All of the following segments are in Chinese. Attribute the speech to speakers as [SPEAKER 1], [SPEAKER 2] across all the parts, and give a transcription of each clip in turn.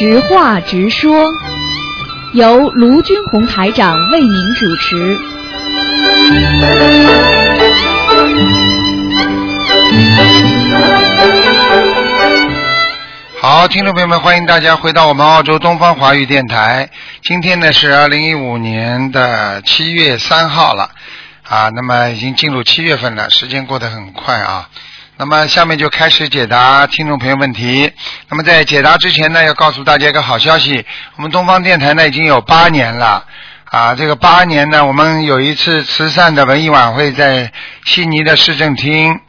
[SPEAKER 1] 直话直说，由卢军红台长为您主持。
[SPEAKER 2] 好，听众朋友们，欢迎大家回到我们澳洲东方华语电台。今天呢是二零一五年的七月三号了，啊，那么已经进入七月份了，时间过得很快啊。那么下面就开始解答听众朋友问题。那么在解答之前呢，要告诉大家一个好消息，我们东方电台呢已经有八年了。啊，这个八年呢，我们有一次慈善的文艺晚会在悉尼的市政厅。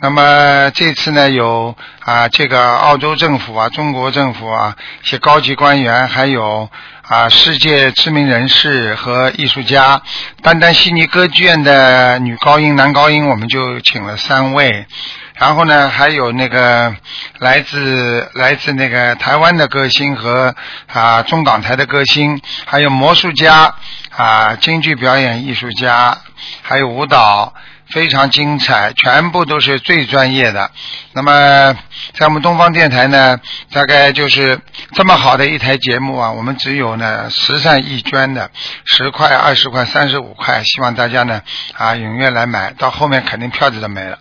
[SPEAKER 2] 那么这次呢，有啊，这个澳洲政府啊，中国政府啊，一些高级官员，还有啊，世界知名人士和艺术家。单单悉尼歌剧院的女高音、男高音，我们就请了三位。然后呢，还有那个来自来自那个台湾的歌星和啊中港台的歌星，还有魔术家啊京剧表演艺术家，还有舞蹈，非常精彩，全部都是最专业的。那么在我们东方电台呢，大概就是这么好的一台节目啊，我们只有呢慈善义捐的十块、二十块、三十五块，希望大家呢啊踊跃来买，到后面肯定票子都没了。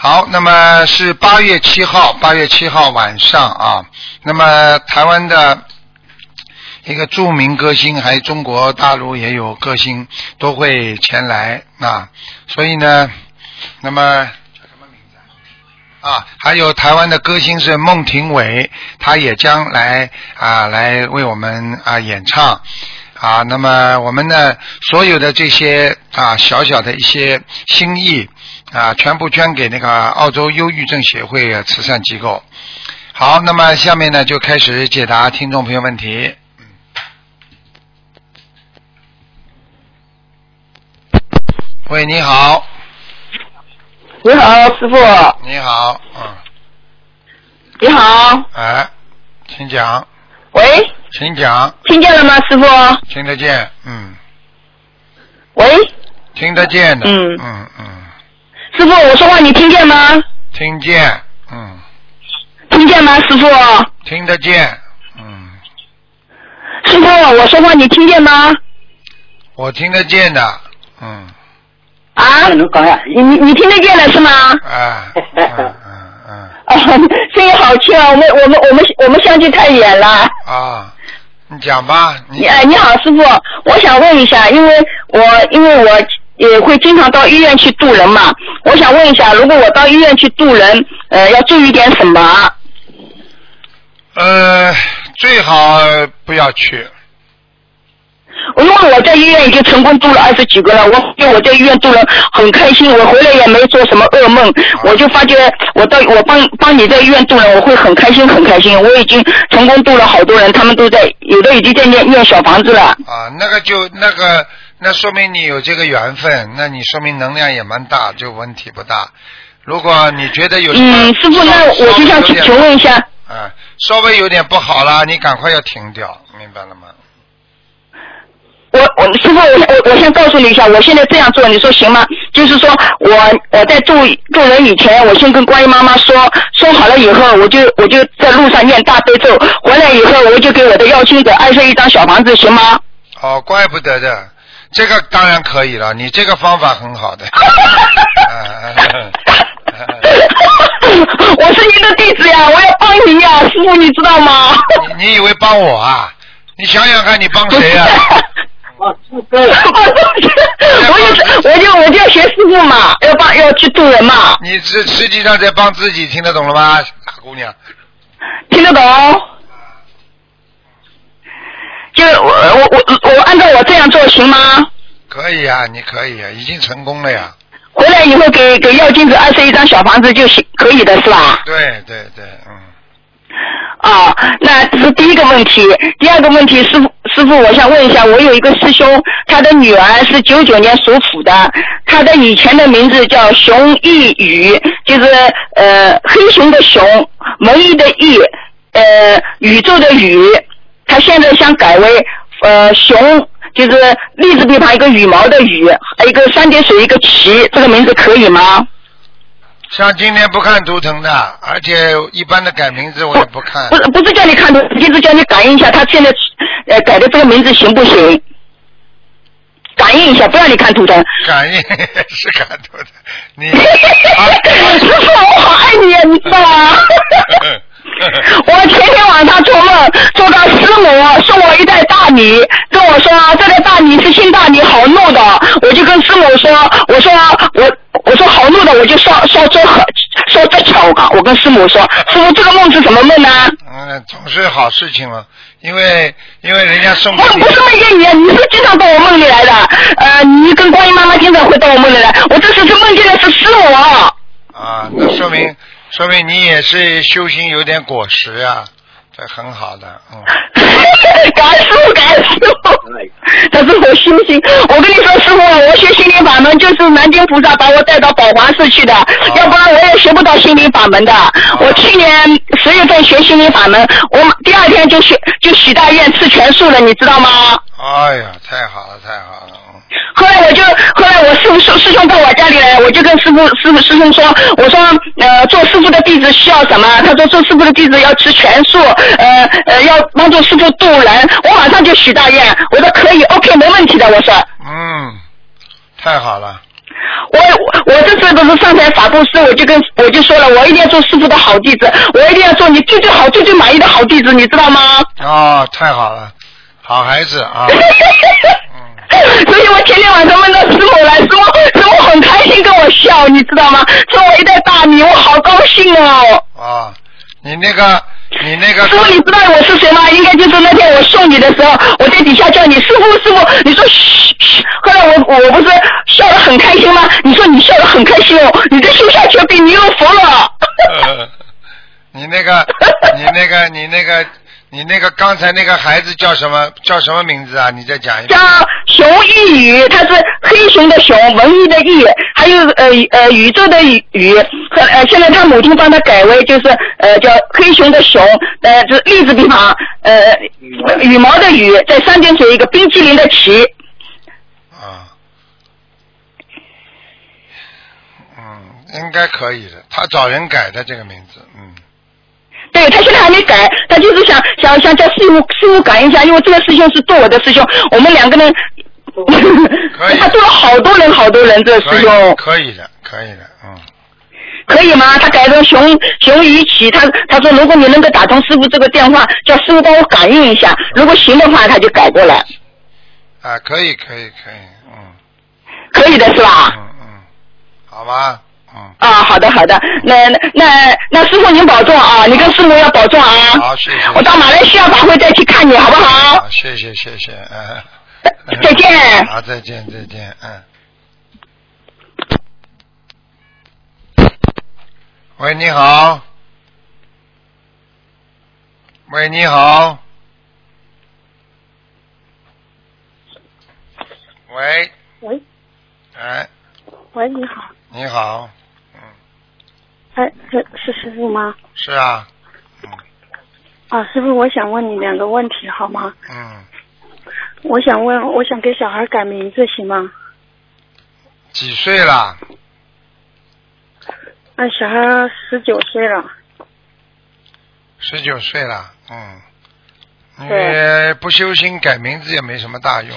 [SPEAKER 2] 好，那么是八月七号，八月七号晚上啊。那么台湾的一个著名歌星，还有中国大陆也有歌星都会前来啊。所以呢，那么叫什么名字啊？还有台湾的歌星是孟庭苇，他也将来啊来为我们啊演唱啊。那么我们呢，所有的这些啊小小的一些心意。啊，全部捐给那个澳洲忧郁症协会慈善机构。好，那么下面呢就开始解答听众朋友问题。喂，你好。
[SPEAKER 3] 你好，师傅。
[SPEAKER 2] 你好，嗯。
[SPEAKER 3] 你好。
[SPEAKER 2] 哎，请讲。
[SPEAKER 3] 喂。
[SPEAKER 2] 请讲。
[SPEAKER 3] 听见了吗，师傅？
[SPEAKER 2] 听得见，嗯。
[SPEAKER 3] 喂。
[SPEAKER 2] 听得见的。
[SPEAKER 3] 嗯
[SPEAKER 2] 嗯嗯。
[SPEAKER 3] 师傅，我说话你听见吗？
[SPEAKER 2] 听见，嗯，
[SPEAKER 3] 听见吗，师傅？
[SPEAKER 2] 听得见，嗯，
[SPEAKER 3] 师傅，我说话你听见吗？
[SPEAKER 2] 我听得见的，嗯，
[SPEAKER 3] 啊？你你你听得见了是吗？
[SPEAKER 2] 啊，嗯嗯嗯，
[SPEAKER 3] 啊，声 音好轻啊！我们我们我们我们相距太远了。
[SPEAKER 2] 啊，你讲吧，你
[SPEAKER 3] 你哎，你好，师傅，我想问一下，因为我因为我也会经常到医院去渡人嘛，我想问一下，如果我到医院去渡人，呃，要注意点什么？
[SPEAKER 2] 呃，最好不要去，
[SPEAKER 3] 因为我在医院已经成功渡了二十几个了，我因为我在医院渡人很开心，我回来也没做什么噩梦，我就发觉我到我帮帮你在医院渡人，我会很开心很开心，我已经成功渡了好多人，他们都在有的已经在念念小房子了。
[SPEAKER 2] 啊，那个就那个，那说明你有这个缘分，那你说明能量也蛮大，就问题不大。如果你觉得有什么
[SPEAKER 3] 嗯，师傅，那我就想请
[SPEAKER 2] 稍微有点
[SPEAKER 3] 请问一下，
[SPEAKER 2] 啊，稍微有点不好了，你赶快要停掉，明白了吗？
[SPEAKER 3] 我我师傅，我我我先告诉你一下，我现在这样做，你说行吗？就是说我我在住住人以前，我先跟观音妈妈说，说好了以后，我就我就在路上念大悲咒，回来以后我就给我的要亲者安上一张小房子，行吗？
[SPEAKER 2] 哦，怪不得的，这个当然可以了，你这个方法很好的。
[SPEAKER 3] 我是您的弟子呀，我要帮您呀，师傅，你知道吗？
[SPEAKER 2] 你你以为帮我啊？你想想看，你帮谁啊？
[SPEAKER 3] 我就我就我就要学师傅嘛，要帮要去渡人嘛，
[SPEAKER 2] 你实实际上在帮自己，听得懂了吗，大姑娘？
[SPEAKER 3] 听得懂？就我我我我按照我这样做行吗？
[SPEAKER 2] 可以啊，你可以啊，已经成功了呀。
[SPEAKER 3] 回来以后给给药金子二十一张小房子就行，可以的是吧？
[SPEAKER 2] 对对对，嗯，
[SPEAKER 3] 啊，那这是第一个问题。第二个问题，师傅师傅，我想问一下，我有一个师兄，他的女儿是九九年属虎的，他的以前的名字叫熊逸宇，就是呃黑熊的熊，文艺的艺，呃宇宙的宇，他现在想改为呃熊。就是立字边旁一个羽毛的羽，一个三点水一个旗，这个名字可以吗？
[SPEAKER 2] 像今天不看图腾的，而且一般的改名字我也不看
[SPEAKER 3] 不。是不是叫你看图，就是叫你感应一下他现在呃改的这个名字行不行？感应一下，不让你看图腾。
[SPEAKER 2] 感应 是看图腾，你
[SPEAKER 3] 师傅，我好爱你啊，你知道吗？我前天晚上做梦，做到师母送我一袋大米，跟我说这袋大米是新大米，好糯的。我就跟师母说，我说我我说好糯的，我就烧烧这很 烧这巧啊。我跟师母说，师傅这个梦是什么梦呢？
[SPEAKER 2] 嗯，总是好事情嘛，因为因为人家送给你
[SPEAKER 3] 我不是梦见你，你是经常到我梦里来的。呃，你跟观音妈妈经常会到我梦里来，我这次是梦见的是师母。
[SPEAKER 2] 啊，那说明说明你也是修行有点果实呀、这很好的，嗯。
[SPEAKER 3] 感恩师傅，感恩师傅。他是我修行，我跟你说，师傅，我学心灵法门就是南京菩萨把我带到宝华寺去的，要不然我也学不到心灵法门的。我去年十月份学心灵法门，我第二天就学就许大愿吃全素了，你知道吗？
[SPEAKER 2] 哎呀，太好了，太好了，嗯
[SPEAKER 3] 后来我就，后来我师傅师师兄到我家里来，我就跟师傅师傅师兄说，我说呃做师傅的弟子需要什么？他说做师傅的弟子要吃全素，呃呃要帮助师傅渡人。我马上就许大愿，我说可以，OK 没问题的，我说。
[SPEAKER 2] 嗯，太好了，
[SPEAKER 3] 我我我这次不是上台法布施，我就跟我就说了，我一定要做师傅的好弟子，我一定要做你最最好、最最满意的好弟子，你知道吗？
[SPEAKER 2] 哦，太好了，好孩子啊，
[SPEAKER 3] 所以我前天晚上问到师傅来，师傅师傅很开心跟我笑，你知道吗？送我一袋大米，我好高兴哦。
[SPEAKER 2] 啊，你那个你那个
[SPEAKER 3] 师傅，你知道我是谁吗？应该就是那天我送你的时候，我在底下叫你师傅师傅，你说嘘嘘。后来我我不是笑得很开心吗？你说你笑得很开心哦，你这修下去比弥勒佛了。
[SPEAKER 2] 呃 你那个你那个你那个你那个刚才那个孩子叫什么叫什么名字啊？你再讲一遍
[SPEAKER 3] 叫
[SPEAKER 2] 遍。
[SPEAKER 3] 熊一宇，它是黑熊的熊，文艺的艺，还有呃呃宇宙的宇，和呃现在他母亲帮他改为就是呃叫黑熊的熊，呃这立字地方，呃羽毛的羽，在三点水一个冰淇淋的淇，
[SPEAKER 2] 啊，嗯，应该可以的。他找人改的这个名字，嗯，
[SPEAKER 3] 对他现在还没改，他就是想想想叫师傅师傅改一下，因为这个师兄是做我的师兄，我们两个人，
[SPEAKER 2] 可 以
[SPEAKER 3] 他做了好多人好多人，这师兄。
[SPEAKER 2] 可以的，可以的，嗯，
[SPEAKER 3] 可以吗？他改成熊熊于起，他他说如果你能够打通师傅这个电话，叫师傅帮我感应一下，如果行的话，他就改过来，
[SPEAKER 2] 啊，可以可以可以，嗯
[SPEAKER 3] 可以的是吧？
[SPEAKER 2] 嗯嗯，好吧，嗯，
[SPEAKER 3] 啊，好的好的，那那那那师傅您保重啊，你跟师傅要保重啊。
[SPEAKER 2] 好谢谢
[SPEAKER 3] 我到马来西亚法会再去看你好不好？
[SPEAKER 2] 好，谢谢谢谢，嗯。
[SPEAKER 3] 再见
[SPEAKER 2] 好，再见再见，嗯。喂，你好。喂，你好。喂，
[SPEAKER 4] 喂
[SPEAKER 2] 哎，
[SPEAKER 4] 喂，你好，
[SPEAKER 2] 你好，
[SPEAKER 4] 哎，是是师傅吗？
[SPEAKER 2] 是啊，
[SPEAKER 4] 啊，师傅，我想问你两个问题好吗？
[SPEAKER 2] 嗯，
[SPEAKER 4] 我想问，我想给小孩改名字行吗？
[SPEAKER 2] 几岁了？
[SPEAKER 4] 那小孩十九岁了，
[SPEAKER 2] 十九岁了，嗯，你
[SPEAKER 4] 对
[SPEAKER 2] 不修心改名字也没什么大用，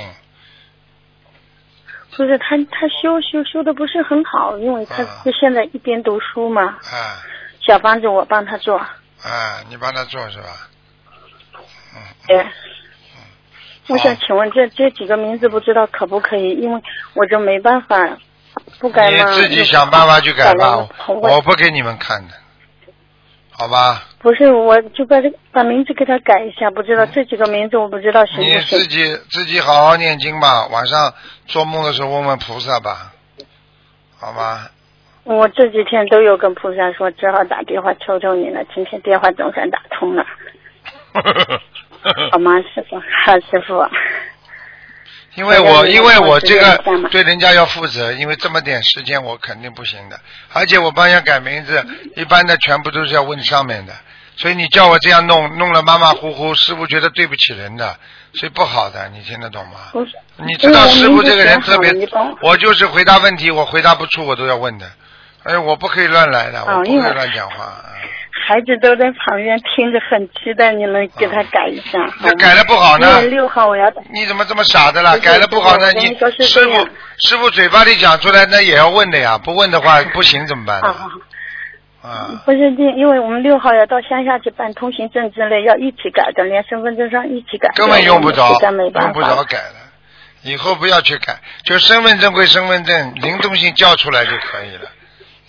[SPEAKER 4] 不是他他修修修的不是很好，因为他
[SPEAKER 2] 啊。
[SPEAKER 4] 是现在一边读书嘛，
[SPEAKER 2] 啊。
[SPEAKER 4] 小房子我帮他做，
[SPEAKER 2] 啊，你帮他做是吧？嗯，
[SPEAKER 4] 对。我想请问这这几个名字不知道可不可以？因为我就没办法不改
[SPEAKER 2] 你。自己想办法去改吧，
[SPEAKER 4] 我
[SPEAKER 2] 我不给你们看的，好吧？
[SPEAKER 4] 不是，我就把这把名字给他改一下，不知道这几个名字我不知道行
[SPEAKER 2] 你
[SPEAKER 4] 不行你
[SPEAKER 2] 自。己自己好好念经吧，晚上做梦的时候问问菩萨吧，好吧？
[SPEAKER 4] 我这几天都有跟菩萨说，只好打电话求求你了。今天电话总算打通了，好吗，师傅？好，师傅。
[SPEAKER 2] 因为我因为我这个对人家要负责，因为这么点时间我肯定不行的，而且我帮人家改名字，一般的全部都是要问上面的，所以你叫我这样弄，弄了马马虎虎，师傅觉得对不起人的，所以不好的，你听得懂吗？
[SPEAKER 4] 不是，
[SPEAKER 2] 你知道师傅这个人特别
[SPEAKER 4] 我
[SPEAKER 2] 就是回答问题，我回答不出我都要问的，哎，我不可以乱来的，
[SPEAKER 4] 哦
[SPEAKER 2] 我不可以乱讲话。嗯
[SPEAKER 4] 孩子都在旁边听着，很期待你能给他改一下。
[SPEAKER 2] 改了不好呢
[SPEAKER 4] 六号我要打。
[SPEAKER 2] 你怎么这么傻的啦？改了不好呢？你
[SPEAKER 4] 你
[SPEAKER 2] 师傅师傅嘴巴里讲出来，那也要问的呀，不问的话不行怎么办呢？
[SPEAKER 4] 啊好好。
[SPEAKER 2] 啊，
[SPEAKER 4] 不是这，因为我们六号要到乡下去办通行证之类，要一起改的，连身份证上一起改。
[SPEAKER 2] 根本用不着用不着。改了。以后不要去改，就身份证归身份证，灵动性叫出来就可以了，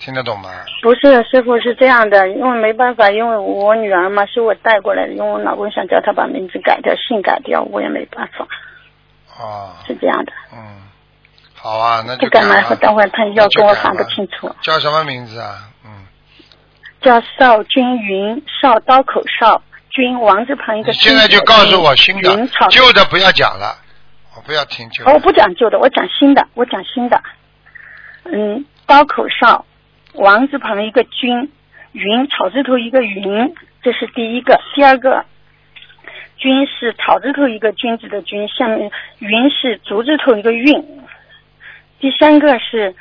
[SPEAKER 2] 听得懂吗？
[SPEAKER 4] 不是师傅是这样的，因为没办法，因为我女儿嘛是我带过来的，因为我老公想叫她把名字改掉，姓改掉，我也没办法，
[SPEAKER 2] 哦，
[SPEAKER 4] 是这样的。
[SPEAKER 2] 嗯，好啊，那就
[SPEAKER 4] 不改嘛，
[SPEAKER 2] 了
[SPEAKER 4] 等会儿他要跟我讲不清楚。
[SPEAKER 2] 叫什么名字啊？嗯，
[SPEAKER 4] 叫邵君云，邵刀口邵，君王字旁一个
[SPEAKER 2] 你现在就告诉我新的旧的不要讲了，我不要听旧
[SPEAKER 4] 的，我。不讲旧的，我讲新的，我讲新的。嗯，刀口邵，王字旁一个君，云草字头一个云，这是第一个。第二个，君是草字头一个君子的君，下面云是竹字头一个韵。第三个是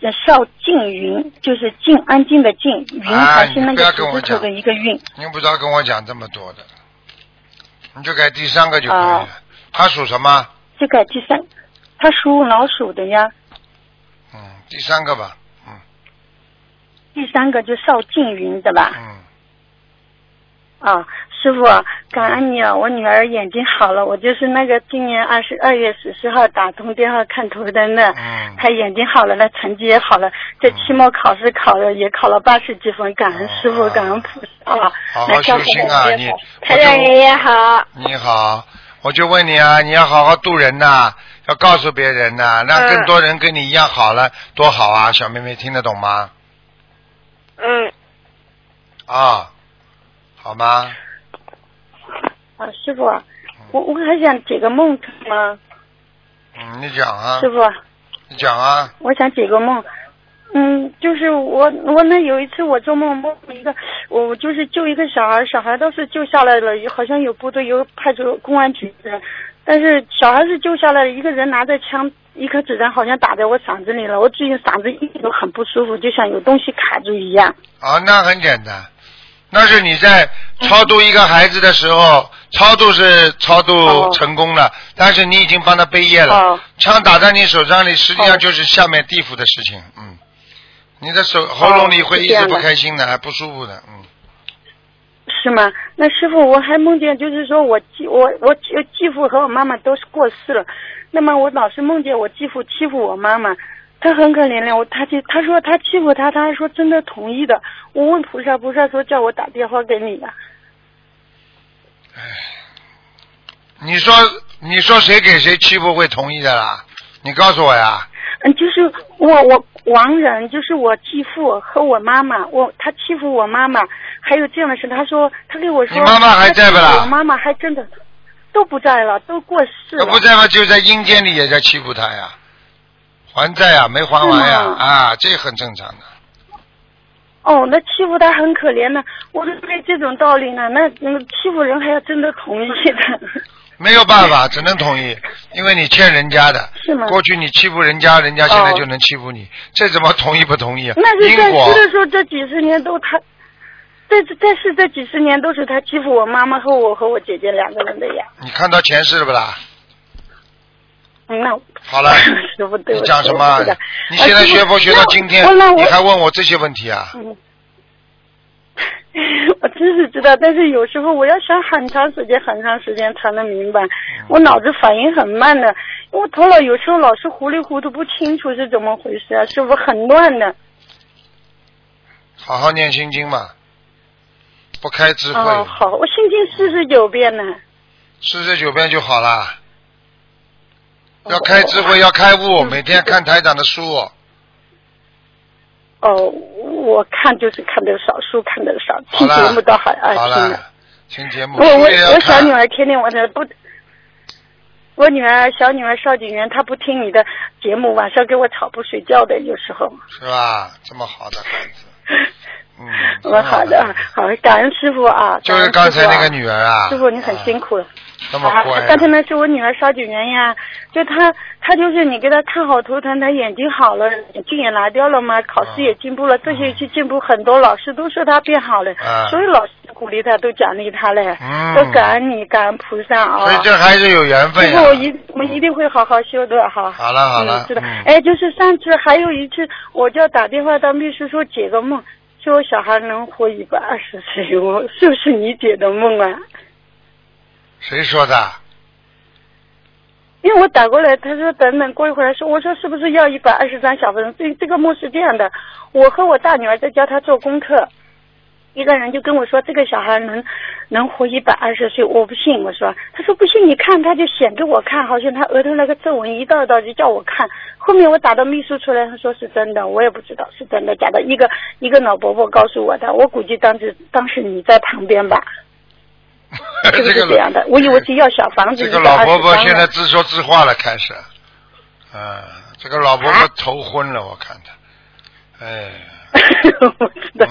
[SPEAKER 4] 呃邵静云，就是静安静的静，云
[SPEAKER 2] 啊
[SPEAKER 4] 还是那
[SPEAKER 2] 你不要
[SPEAKER 4] 个
[SPEAKER 2] 跟我讲
[SPEAKER 4] 竹字头的一个韵。
[SPEAKER 2] 用不着跟我讲这么多的，你就改第三个就可以
[SPEAKER 4] 啊
[SPEAKER 2] 了。他属什么？
[SPEAKER 4] 就改第三，他属老鼠的呀。
[SPEAKER 2] 嗯，第三个吧。嗯
[SPEAKER 4] 第三个就邵静云对吧？
[SPEAKER 2] 嗯，
[SPEAKER 4] 啊，师傅，感恩你啊！我女儿眼睛好了，我就是那个今年二十二月十四号打通电话看图的那，
[SPEAKER 2] 嗯
[SPEAKER 4] 她眼睛好了，那成绩也好了，这期末考试考了也考了八十几分，感恩师傅，
[SPEAKER 2] 啊
[SPEAKER 4] 感恩菩萨啊！
[SPEAKER 2] 好好
[SPEAKER 4] 那教
[SPEAKER 2] 修心啊你
[SPEAKER 4] 台长爷爷好。
[SPEAKER 2] 你好，我就问你啊，你要好好度人呐、要告诉别人呐、让
[SPEAKER 4] 嗯
[SPEAKER 2] 更多人跟你一样好了，多好啊！小妹妹听得懂吗？
[SPEAKER 4] 嗯，
[SPEAKER 2] 啊，好吗？
[SPEAKER 4] 啊，师傅，我我还想解个梦吗？
[SPEAKER 2] 嗯，你讲啊
[SPEAKER 4] 师，傅。
[SPEAKER 2] 你讲啊。
[SPEAKER 4] 我想解个梦，嗯，就是我我那有一次我做梦梦一个，我就是救一个小孩，小孩倒是救下来了，好像有部队有派出公安局的，但是小孩是救下来了，一个人拿着枪，一颗子弹好像打在我嗓子里了，我最近嗓子一直都很不舒服，就像有东西卡住一样。
[SPEAKER 2] 啊，那很简单，那是你在超度一个孩子的时候，超度是超度
[SPEAKER 4] 哦。
[SPEAKER 2] 成功了，但是你已经帮他背业了，
[SPEAKER 4] 哦。
[SPEAKER 2] 枪打在你手上里，实际上
[SPEAKER 4] 哦
[SPEAKER 2] 就是下面地府的事情，嗯，你的手喉咙里会一直不开心的，还不舒服的，嗯，
[SPEAKER 4] 是吗？那师傅，我还梦见，就是说我继我我继继父和我妈妈都是过世了，那么我老是梦见我继父欺负我妈妈，他很可怜了，我他就他说他欺负他，他还说真的同意的。我问菩萨，菩萨说叫我打电话给你呀、
[SPEAKER 2] 你说你说谁给谁欺负会同意的啦？你告诉我呀，
[SPEAKER 4] 嗯，就是我我亡人，就是我继父和我妈妈，我他欺负我妈妈，还有这样的事。他说他跟我说，
[SPEAKER 2] 你妈妈还在不啦
[SPEAKER 4] 我妈妈还真的都不在了，都过世了。
[SPEAKER 2] 要不在嘛就在阴间里也在欺负他呀，还债呀，没还完呀，啊，这很正常的。
[SPEAKER 4] 哦，那欺负他很可怜呢。我说对这种道理呢，那那个欺负人还要真的同意的。
[SPEAKER 2] 没有办法，只能同意，因为你欠人家的。
[SPEAKER 4] 是吗
[SPEAKER 2] 过去你欺负人家，人家现在
[SPEAKER 4] 哦
[SPEAKER 2] 就能欺负你，这怎么同意不同意啊？
[SPEAKER 4] 那是在
[SPEAKER 2] 因果
[SPEAKER 4] 世的时候，这几十年都他，在在世这几十年都是他欺负我妈妈和我和我姐姐两个人的呀。
[SPEAKER 2] 你看到前世了不啦？
[SPEAKER 4] 嗯那
[SPEAKER 2] 好了
[SPEAKER 4] 师傅对
[SPEAKER 2] 你讲什么？你现在学佛学到今天你还问我这些问题啊？
[SPEAKER 4] 嗯，我真是知道，但是有时候我要想很长时间、很长时间才能明白，我脑子反应很慢的，因为我头脑有时候老是糊里糊涂，不清楚是怎么回事啊，是不是很乱的？
[SPEAKER 2] 好好念心经嘛，不开智慧，
[SPEAKER 4] 哦，好，我心经四十九遍呢。
[SPEAKER 2] 四十九遍就好了。
[SPEAKER 4] 哦
[SPEAKER 2] 要开智慧，要开悟，
[SPEAKER 4] 嗯
[SPEAKER 2] 每天看台长的书。
[SPEAKER 4] 哦，我看就是看的少，书看的少，听节目倒
[SPEAKER 2] 好
[SPEAKER 4] 听的。
[SPEAKER 2] 了，听节目
[SPEAKER 4] 我我我小女儿天天晚上不，我女儿小女儿邵景元，她不听你的节目，晚上给我吵不睡觉的，有时候。
[SPEAKER 2] 是吧？这么好的孩子，嗯，
[SPEAKER 4] 我好的，好，感恩师傅啊。
[SPEAKER 2] 就是刚才那个女儿啊。
[SPEAKER 4] 师傅，你很辛苦了。
[SPEAKER 2] 那么乖
[SPEAKER 4] 啊。刚才那是我女儿烧九元呀，就她，她就是你给她看好头疼，她眼睛好了，眼镜也拿掉了嘛，考试也进步了，这学期进步很多，老师都说她变好了，
[SPEAKER 2] 啊
[SPEAKER 4] 所有老师都鼓励她，都奖励她嘞，
[SPEAKER 2] 嗯
[SPEAKER 4] 都感恩你，感恩菩萨啊。
[SPEAKER 2] 所以这还是有缘分
[SPEAKER 4] 师傅，我一我们一定会好好修的哈。
[SPEAKER 2] 好了好了
[SPEAKER 4] 嗯，知道。
[SPEAKER 2] 嗯
[SPEAKER 4] 哎，就是上次还有一次，我就打电话到秘书处解个梦，说我小孩能活一百二十岁，我是不是你解的梦啊？
[SPEAKER 2] 谁说的？
[SPEAKER 4] 因为我打过来，他说等等过一会儿说，我说是不是要一百二十张小分？这这个梦是这样的，我和我大女儿在教她做功课，一个人就跟我说这个小孩能能活一百二十岁，我不信。我说，他说不信，你看，他就显给我看，好像他额头那个皱纹一道一道就叫我看。后面我打到秘书出来，他说是真的，我也不知道是真的假的。一个一个老伯伯告诉我的，我估计当时当时你在旁边吧，是不
[SPEAKER 2] 这个
[SPEAKER 4] 是这样的？我以为是要小房子
[SPEAKER 2] 这个老伯伯现在自说自话了，开始。嗯，这个老伯伯头昏了，我看他。哎，
[SPEAKER 4] 我知道，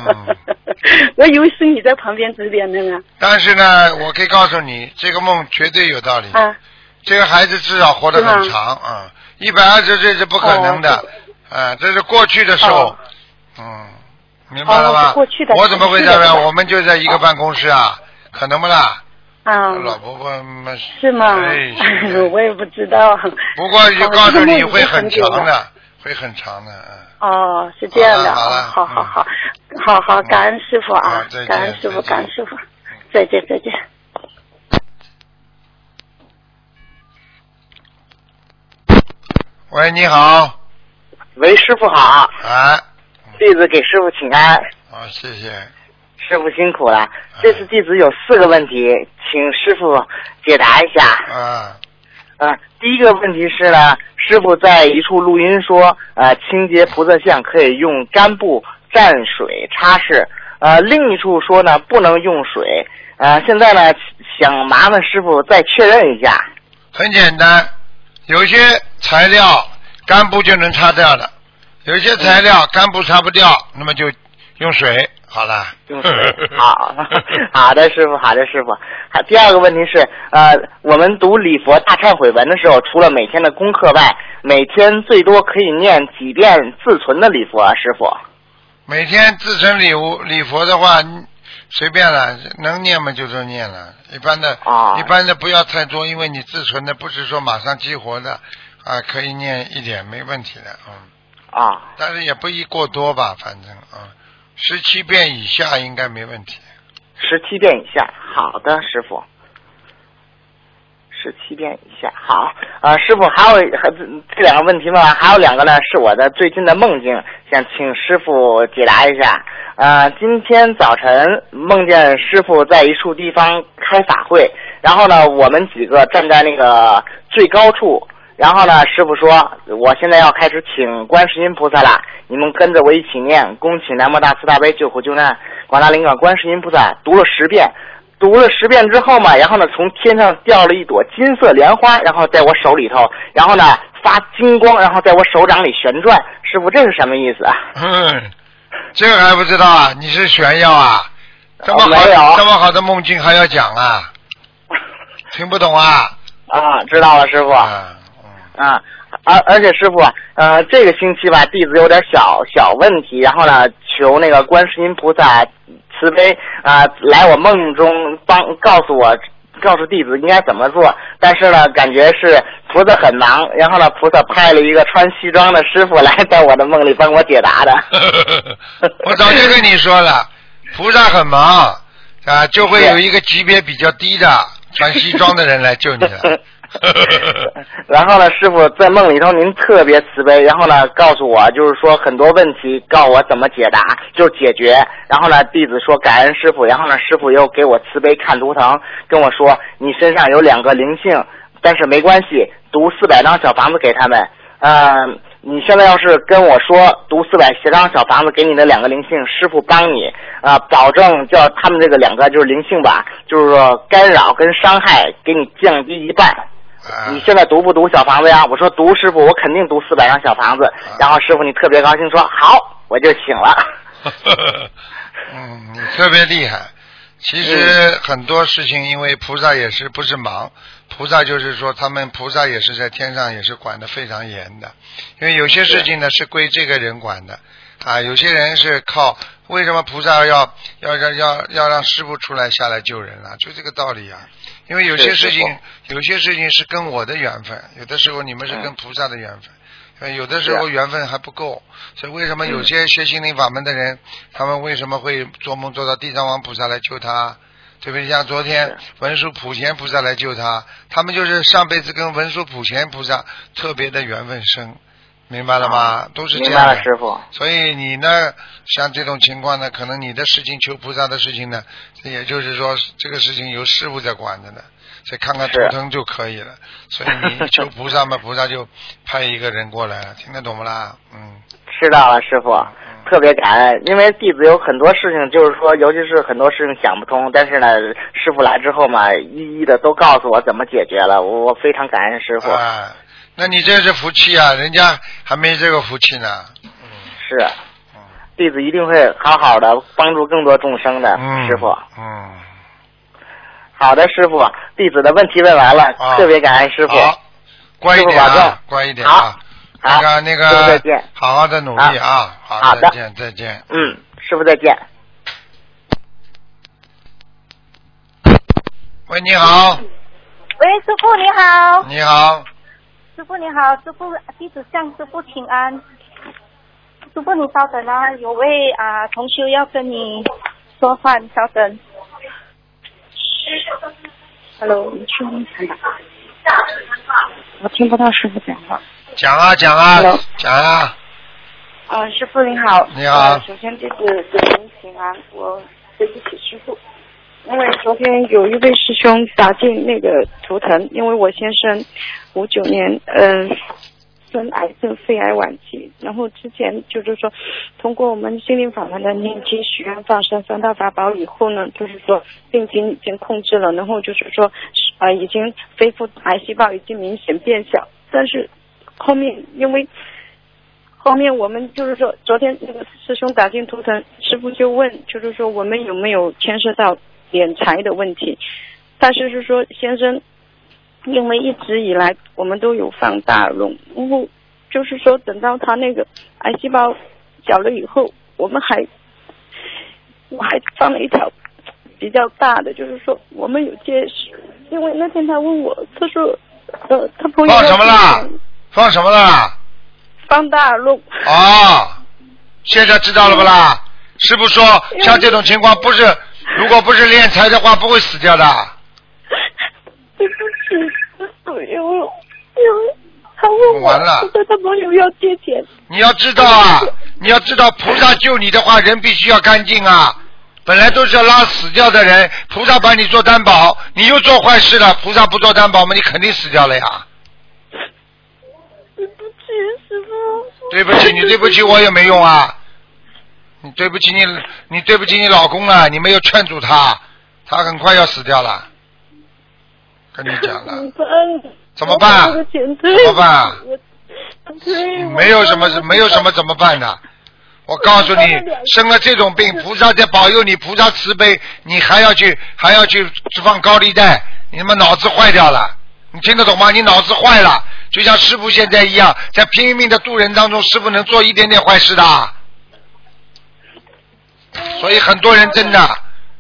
[SPEAKER 4] 我以为是你在旁边指点的呢。
[SPEAKER 2] 但是呢，我可以告诉你，这个梦绝对有道理。
[SPEAKER 4] 啊，
[SPEAKER 2] 这个孩子至少活得很长啊，一百二十岁是不可能的，啊，这是过去的时候。
[SPEAKER 4] 哦，
[SPEAKER 2] 嗯，明白了
[SPEAKER 4] 哦
[SPEAKER 2] 吗？
[SPEAKER 4] 过去的。
[SPEAKER 2] 我怎么会这样？我们就在一个办公室啊，可能不啦？
[SPEAKER 4] 啊，
[SPEAKER 2] 老婆婆们
[SPEAKER 4] 是吗？
[SPEAKER 2] 哎
[SPEAKER 4] 我也不知道。
[SPEAKER 2] 不过就告诉你会很长的，会很长的，嗯。
[SPEAKER 4] 哦，是这样的，
[SPEAKER 2] 好好
[SPEAKER 4] 好好好，好好，感恩师傅啊感恩师傅，感恩师傅，再见再见。
[SPEAKER 2] 喂，你好，
[SPEAKER 5] 喂，师傅好，
[SPEAKER 2] 啊，
[SPEAKER 5] 弟子给师傅请安，
[SPEAKER 2] 啊，谢谢。
[SPEAKER 5] 师傅辛苦了。这次弟子有四个问题，请师傅解答一下。
[SPEAKER 2] 啊，
[SPEAKER 5] 啊、第一个问题是呢，师傅在一处录音说，呃，清洁菩萨像可以用干布蘸水擦拭，呃，另一处说呢不能用水。呃，现在呢想麻烦师傅再确认一下。
[SPEAKER 2] 很简单，有些材料干布就能擦掉的，有些材料干布擦不掉，那么就用水好了。
[SPEAKER 5] 用水。好，好的，师傅，好的，师傅。好，第二个问题是，呃，我们读礼佛大忏悔文的时候，除了每天的功课外，每天最多可以念几遍自存的礼佛啊，师傅？
[SPEAKER 2] 每天自存礼物礼佛的话，随便了，能念嘛就都念了。一般的，
[SPEAKER 5] 啊
[SPEAKER 2] 一般的不要太多，因为你自存的不是说马上激活的，啊，可以念一点没问题的，嗯，
[SPEAKER 5] 啊，
[SPEAKER 2] 但是也不宜过多吧，反正啊，十七遍以下应该没问题。
[SPEAKER 5] 十七遍以下。好的，师傅。十七遍以下，好，呃，师傅还有还这两个问题问完，还有两个呢是我的最近的梦境，想请师傅解答一下。呃，今天早晨梦见师傅在一处地方开法会，然后呢，我们几个站在那个最高处，然后呢，师傅说，我现在要开始请观世音菩萨了，你们跟着我一起念，恭请南无大慈大悲救苦救难广大灵感观世音菩萨，读了十遍。读了十遍之后嘛，然后呢，从天上掉了一朵金色莲花，然后在我手里头，然后呢发金光，然后在我手掌里旋转。师傅，这是什么意思啊？
[SPEAKER 2] 嗯，这个还不知道啊？你是炫耀啊？这么好、这么好的梦境还要讲啊？听不懂啊？
[SPEAKER 5] 啊，知道了，师傅。
[SPEAKER 2] 啊，
[SPEAKER 5] 而而且师傅，呃，这个星期吧，弟子有点小小问题，然后呢，求那个观世音菩萨慈悲啊、来我梦中帮告诉我，告诉弟子应该怎么做。但是呢，感觉是菩萨很忙，然后呢，菩萨派了一个穿西装的师傅来在我的梦里帮我解答的。
[SPEAKER 2] 我早就跟你说了，菩萨很忙啊，就会有一个级别比较低的穿西装的人来救你的。
[SPEAKER 5] 然后呢，师傅在梦里头您特别慈悲，然后呢告诉我，就是说很多问题告诉我怎么解答，就是解决。然后呢，弟子说感恩师傅，然后呢，师傅又给我慈悲看图腾，跟我说你身上有两个灵性，但是没关系，读四百张小房子给他们。嗯、你现在要是跟我说读四百张小房子给你的两个灵性，师傅帮你啊、保证叫他们这个两个就是灵性吧，就是说干扰跟伤害给你降低一半。
[SPEAKER 2] 啊
[SPEAKER 5] 你现在读不读小房子呀？我说读，师傅，我肯定读四百张小房子。然后师傅你特别高兴说好，我就请了。
[SPEAKER 2] 嗯，你特别厉害。其实很多事情，因为菩萨也是不是忙，菩萨就是说他们菩萨也是在天上也是管得非常严的，因为有些事情呢是归这个人管的啊，有些人是靠为什么菩萨要要要要要让师傅出来下来救人啊？就这个道理啊。因为有些事情有些事情是跟我的缘分，有的时候你们是跟菩萨的缘分。呃，有的时候缘分还不够，所以为什么有些学心灵法门的人，他们为什么会做梦做到地藏王菩萨来救他？对不对？像昨天文殊普贤菩萨来救他，他们就是上辈子跟文殊普贤菩萨特别的缘分深，明白了吗？都是这样的。
[SPEAKER 5] 师傅。
[SPEAKER 2] 所以你呢，像这种情况呢，可能你的事情求菩萨的事情呢，也就是说这个事情由师傅在管着呢。再看看图腾就可以了，所以你求菩萨嘛，菩萨就派一个人过来，听得懂不啦？嗯，
[SPEAKER 5] 知道了，师傅，特别感恩，因为弟子有很多事情，就是说，尤其是很多事情想不通，但是呢，师傅来之后嘛，一一的都告诉我怎么解决了，我我非常感恩师傅。
[SPEAKER 2] 啊，那你这是福气啊，人家还没这个福气呢。嗯，
[SPEAKER 5] 是，弟子一定会好好的帮助更多众生的，师傅。
[SPEAKER 2] 嗯。
[SPEAKER 5] 好的，师傅，弟子的问题问完了，特别感恩师傅。
[SPEAKER 2] 好，乖一点啊，乖一点啊。
[SPEAKER 5] 好，
[SPEAKER 2] 那个那个，
[SPEAKER 5] 再见。
[SPEAKER 2] 好好的努力啊，
[SPEAKER 5] 好，
[SPEAKER 2] 再见再见。
[SPEAKER 5] 嗯，师傅再见。
[SPEAKER 2] 喂，你好。
[SPEAKER 6] 喂，师傅你好。
[SPEAKER 2] 你好。
[SPEAKER 6] 师傅你好，师傅弟子向师傅请安。师傅你稍等啊，有位啊同修要跟你说话，你稍等。Hello，你去问他吧。我听不到师傅讲话。
[SPEAKER 2] 讲啊讲啊，讲啊。
[SPEAKER 6] 啊，师傅您好。
[SPEAKER 2] 你好。
[SPEAKER 6] 首先弟子给您请安，我对不起师傅，因为昨天有一位师兄打进那个图腾，因为我先生五九年，嗯。生癌症、肺癌晚期，然后之前就是说，通过我们心灵法门的念经、许愿、放生三大法宝以后呢，就是说病情已经控制了，然后就是说，呃，已经恢复癌细胞已经明显变小，但是后面因为后面我们就是说，昨天那个师兄打进图腾，师傅就问，就是说我们有没有牵涉到敛财的问题，但是是说先生。因为一直以来我们都有放大容，然后就是说等到他那个癌细胞小了以后，我们还我还放了一条比较大的，就是说我们有结石。因为那天他问我，他说呃他朋友
[SPEAKER 2] 放什么啦？放什么啦？
[SPEAKER 6] 放大肉。
[SPEAKER 2] 哦，现在知道了不啦？师傅说像这种情况不是，如果不是练财的话，不会死掉的。
[SPEAKER 6] 对不起，因为因为他问我，他说他朋友要借钱。
[SPEAKER 2] 你要知道啊，你要知道菩萨救你的话，人必须要干净啊。本来都是要拉死掉的人，菩萨帮你做担保，你又做坏事了，菩萨不做担保吗？你肯定死掉了呀。
[SPEAKER 6] 对不起，师傅。
[SPEAKER 2] 对不起，你对不起我也没用啊。你对不起你，你对不起你老公了！你没有劝阻他，他很快要死掉了。跟你讲了，怎么办？怎么办？没有什么是没有什么怎么办的？我告诉你，生了这种病，菩萨在保佑你，菩萨慈悲，你还要去还要去放高利贷，你他妈脑子坏掉了？你听得懂吗？你脑子坏了，就像师傅现在一样，在拼命的渡人当中，师傅能做一点点坏事的？所以很多人真的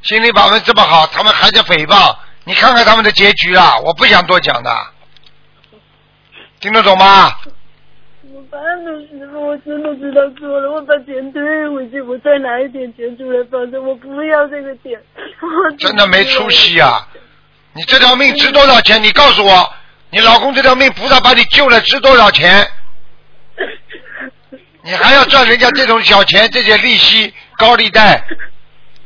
[SPEAKER 2] 心理法门这么好，他们还在诽谤。你看看他们的结局啊！我不想多讲的，听得懂吗？
[SPEAKER 6] 怎么办呢，师傅？我真的知道错了，我把钱退回去，我再拿一点钱出来放着，我不要这个钱。
[SPEAKER 2] 真的没出息啊！你这条命值多少钱？你告诉我，你老公这条命菩萨把你救了，值多少钱？你还要赚人家这种小钱，这些利息、高利贷，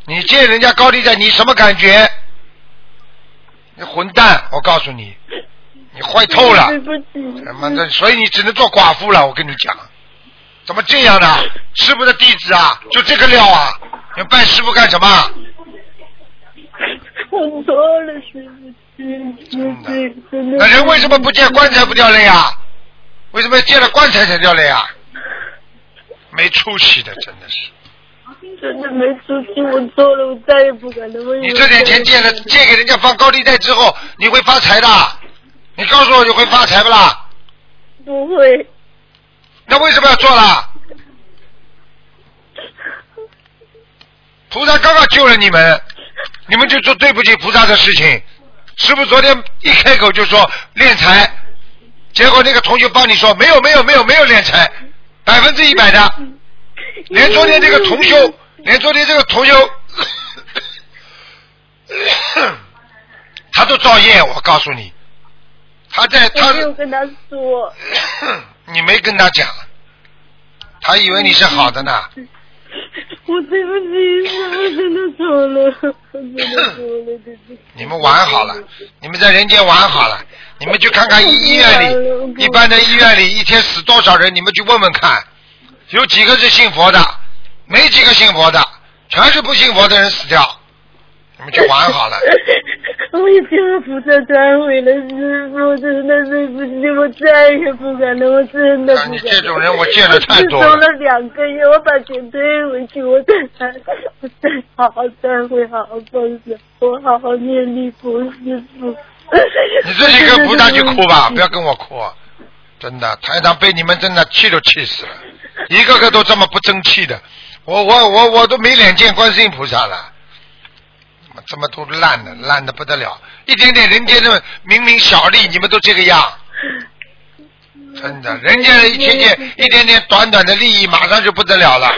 [SPEAKER 2] 你借人家高利贷，你什么感觉？你混蛋！我告诉你，你坏透了。
[SPEAKER 6] 对不起。
[SPEAKER 2] 他妈的，所以你只能做寡妇了。我跟你讲，怎么这样的？师傅的弟子啊，就这个料啊！你拜师傅干什么？
[SPEAKER 6] 我错了，师傅。
[SPEAKER 2] 那人为什么不见棺材不掉泪啊？为什么见了棺材才掉泪啊？没出息的，真的是。
[SPEAKER 6] 真的没出息，我错了，我再也不敢那么。
[SPEAKER 2] 你这点钱借了借给人家放高利贷之后，你会发财的。你告诉我你会发财不啦？
[SPEAKER 6] 不会。
[SPEAKER 2] 那为什么要做啦？菩萨刚刚救了你们，你们就做对不起菩萨的事情。师傅昨天一开口就说敛财，结果那个同学帮你说没有没有没有没有敛财，百分之一百的。连昨天这个同修，连昨天这个同修，他都造业，我告诉你，他在他
[SPEAKER 6] 没有跟他说。
[SPEAKER 2] 你没跟他讲，他以为你是好的呢。
[SPEAKER 6] 我对不起，我真的错了，真的错了，对不起。
[SPEAKER 2] 你们玩好了，你们在人间玩好了，你们去看看医院里，一般的医院里一天死多少人，你们去问问看，有几个是信佛的，没几个信佛的，全是不信佛的人死掉，你们去玩好了。
[SPEAKER 6] 我已经菩萨忏悔了，师傅，真的对不起，我再也不敢了，我真的不敢。
[SPEAKER 2] 你这种人我见了太多了。
[SPEAKER 6] 走了两个月，我把钱退回去，我再我再好好忏悔，好好放生，我好好念你佛，师傅。
[SPEAKER 2] 你自己跟菩萨去哭吧，不要跟我哭。真的，台长被你们真的气都气死了，一个个都这么不争气的，我我我我都没脸见观世音菩萨了。这么都烂的，烂的不得了！一点点人间的明明小利，你们都这个样，真的，人家一点点一点点短短的利益，马上就不得了了。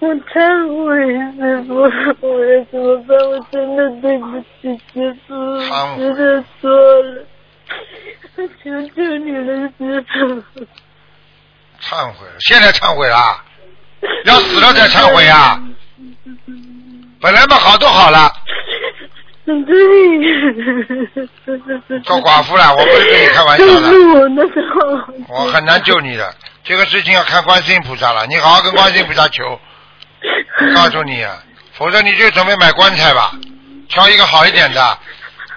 [SPEAKER 6] 我忏悔，师傅，我要怎么办？我真的对不起师傅，真的错了，我求求你了，师傅。
[SPEAKER 2] 忏悔了，现在忏悔了。要死了再忏悔啊！本来嘛好都好了。
[SPEAKER 6] 对。
[SPEAKER 2] 做寡妇了，我不是跟你开玩笑的。
[SPEAKER 6] 我那时候。
[SPEAKER 2] 我很难救你的，这个事情要看观世音菩萨了。你好好跟观世音菩萨求，告诉你啊，否则你就准备买棺材吧，挑一个好一点的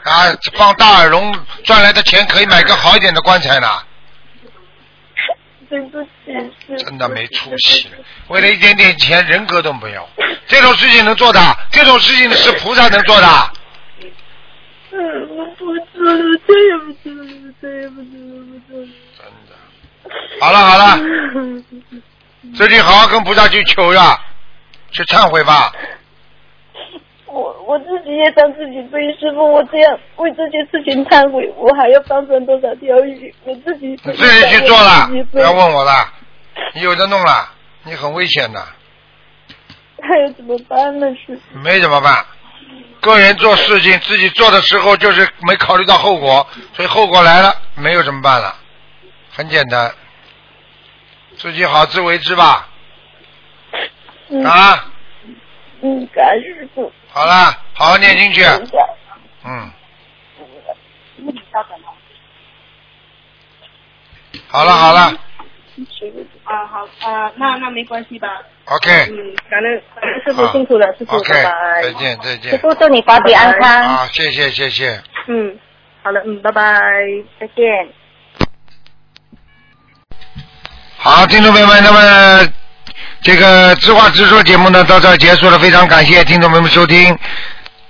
[SPEAKER 2] 啊，放大耳聋赚来的钱可以买个好一点的棺材呢。
[SPEAKER 6] 对不起，
[SPEAKER 2] 真的没出息，为了一点点钱，人格都没有。这种事情能做的，这种事情是菩萨能做的。
[SPEAKER 6] 嗯，我不做了，再也不做了，再也不做了，不做了。
[SPEAKER 2] 真的。好了好了，最近好好跟菩萨去求呀，去忏悔吧。
[SPEAKER 6] 我我自己也当自己背，师傅，我这样为这件事情忏悔，我还要放生多少条鱼？我自己
[SPEAKER 2] 你自己去做了，不要问我了，你有的弄了，你很危险的。
[SPEAKER 6] 还有怎么办呢？师傅？
[SPEAKER 2] 没怎么办，个人做事情自己做的时候就是没考虑到后果，所以后果来了，没有怎么办了？很简单，自己好自为之吧。
[SPEAKER 6] 嗯、
[SPEAKER 2] 啊。
[SPEAKER 6] 嗯，感恩师傅。
[SPEAKER 2] 好了，好好念进去。嗯。好了好了。
[SPEAKER 7] 啊好啊，那那没关系吧。
[SPEAKER 2] OK。
[SPEAKER 7] 嗯，感恩感恩师傅辛苦了，师傅
[SPEAKER 2] OK，
[SPEAKER 7] 拜拜。
[SPEAKER 2] 再见再见。
[SPEAKER 7] 师傅祝你法体安康。
[SPEAKER 2] 啊，谢谢谢谢。
[SPEAKER 7] 嗯，好了，嗯，拜拜，再见。
[SPEAKER 2] 好，听众朋友们，那么这个知话直说节目呢到这儿结束了，非常感谢听众朋友们收听。